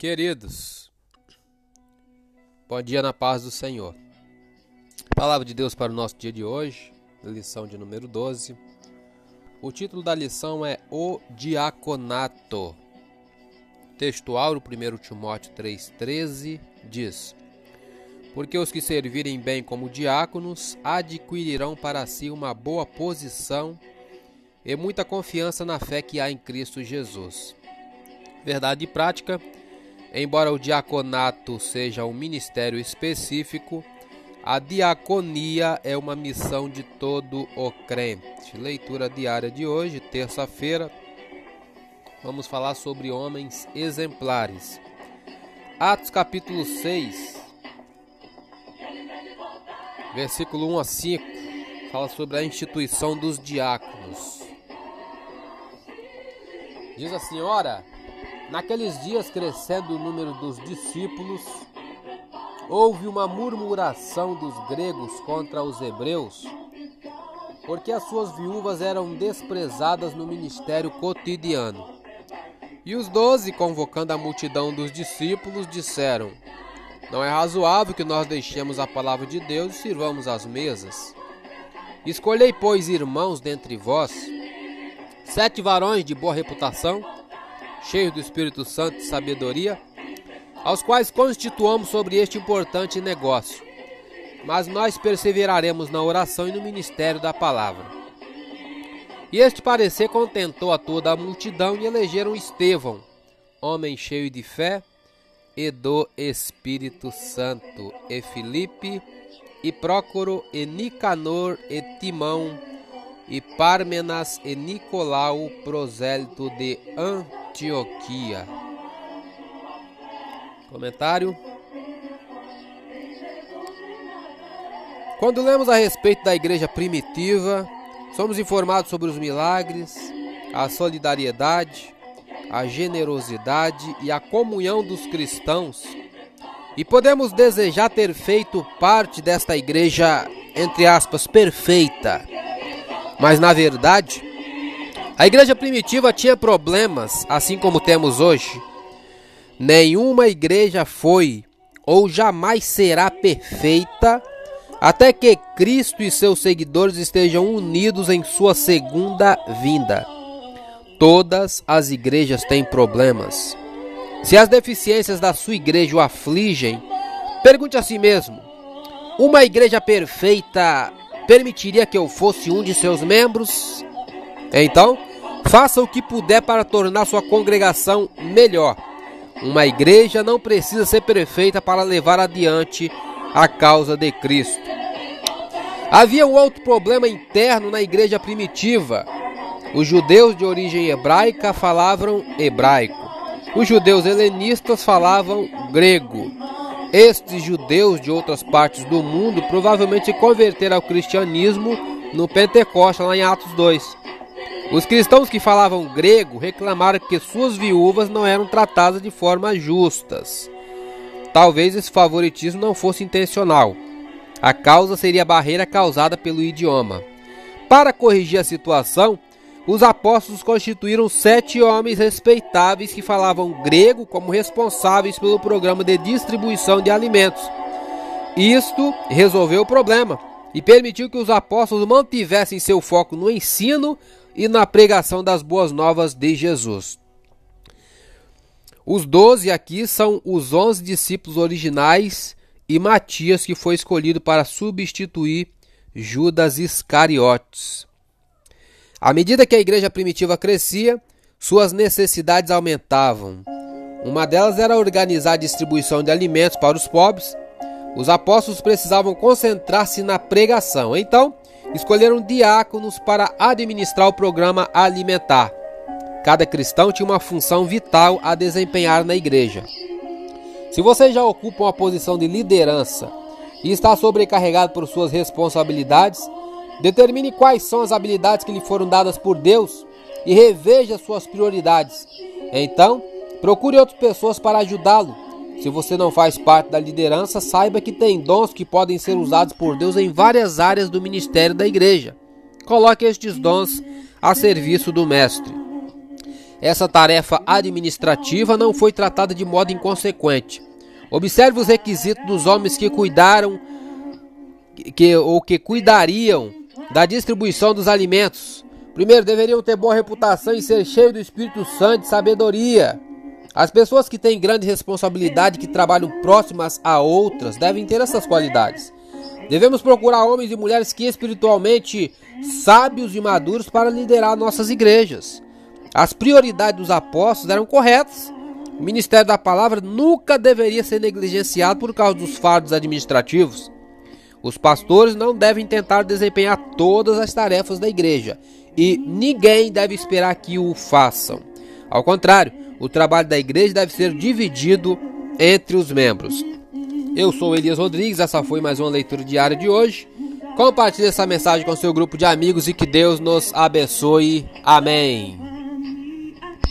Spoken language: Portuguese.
Queridos, bom dia na paz do Senhor. Palavra de Deus para o nosso dia de hoje, lição de número 12. O título da lição é O Diaconato. Textual, 1 Timóteo 3,13 diz: Porque os que servirem bem como diáconos adquirirão para si uma boa posição e muita confiança na fé que há em Cristo Jesus. Verdade e prática Embora o diaconato seja um ministério específico, a diaconia é uma missão de todo o crente. Leitura diária de hoje, terça-feira. Vamos falar sobre homens exemplares. Atos capítulo 6, versículo 1 a 5, fala sobre a instituição dos diáconos. Diz a senhora: Naqueles dias, crescendo o número dos discípulos, houve uma murmuração dos gregos contra os hebreus, porque as suas viúvas eram desprezadas no ministério cotidiano. E os doze, convocando a multidão dos discípulos, disseram: Não é razoável que nós deixemos a palavra de Deus e sirvamos as mesas. Escolhei, pois, irmãos dentre vós, sete varões de boa reputação, cheios do Espírito Santo e sabedoria, aos quais constituamos sobre este importante negócio. Mas nós perseveraremos na oração e no ministério da palavra. E este parecer contentou a toda a multidão e elegeram Estevão, homem cheio de fé e do Espírito Santo, e Filipe, e Prócoro, e Nicanor, e Timão, e Pármenas, e Nicolau, prosélito de Antônio Antioquia. Comentário. Quando lemos a respeito da igreja primitiva, somos informados sobre os milagres, a solidariedade, a generosidade e a comunhão dos cristãos. E podemos desejar ter feito parte desta igreja, entre aspas, perfeita. Mas na verdade, a igreja primitiva tinha problemas, assim como temos hoje. Nenhuma igreja foi ou jamais será perfeita até que Cristo e seus seguidores estejam unidos em sua segunda vinda. Todas as igrejas têm problemas. Se as deficiências da sua igreja o afligem, pergunte a si mesmo: uma igreja perfeita permitiria que eu fosse um de seus membros? Então, Faça o que puder para tornar sua congregação melhor. Uma igreja não precisa ser perfeita para levar adiante a causa de Cristo. Havia um outro problema interno na igreja primitiva. Os judeus de origem hebraica falavam hebraico. Os judeus helenistas falavam grego. Estes judeus de outras partes do mundo provavelmente converteram ao cristianismo no Pentecostes, lá em Atos 2. Os cristãos que falavam grego reclamaram que suas viúvas não eram tratadas de forma justas. Talvez esse favoritismo não fosse intencional. A causa seria a barreira causada pelo idioma. Para corrigir a situação, os apóstolos constituíram sete homens respeitáveis que falavam grego como responsáveis pelo programa de distribuição de alimentos. Isto resolveu o problema e permitiu que os apóstolos mantivessem seu foco no ensino e na pregação das boas novas de Jesus. Os doze aqui são os onze discípulos originais e Matias, que foi escolhido para substituir Judas Iscariotes. À medida que a igreja primitiva crescia, suas necessidades aumentavam. Uma delas era organizar a distribuição de alimentos para os pobres. Os apóstolos precisavam concentrar-se na pregação. Então, escolheram diáconos para administrar o programa alimentar. Cada cristão tinha uma função vital a desempenhar na igreja. Se você já ocupa uma posição de liderança e está sobrecarregado por suas responsabilidades, determine quais são as habilidades que lhe foram dadas por Deus e reveja suas prioridades. Então, procure outras pessoas para ajudá-lo se você não faz parte da liderança, saiba que tem dons que podem ser usados por Deus em várias áreas do ministério da igreja. Coloque estes dons a serviço do Mestre. essa tarefa administrativa não foi tratada de modo inconsequente. Observe os requisitos dos homens que cuidaram que, ou que cuidariam da distribuição dos alimentos. Primeiro, deveriam ter boa reputação e ser cheios do Espírito Santo e sabedoria. As pessoas que têm grande responsabilidade, que trabalham próximas a outras, devem ter essas qualidades. Devemos procurar homens e mulheres que espiritualmente sábios e maduros para liderar nossas igrejas. As prioridades dos apóstolos eram corretas. O ministério da palavra nunca deveria ser negligenciado por causa dos fardos administrativos. Os pastores não devem tentar desempenhar todas as tarefas da igreja e ninguém deve esperar que o façam. Ao contrário, o trabalho da igreja deve ser dividido entre os membros. Eu sou Elias Rodrigues, essa foi mais uma leitura diária de hoje. Compartilhe essa mensagem com seu grupo de amigos e que Deus nos abençoe. Amém.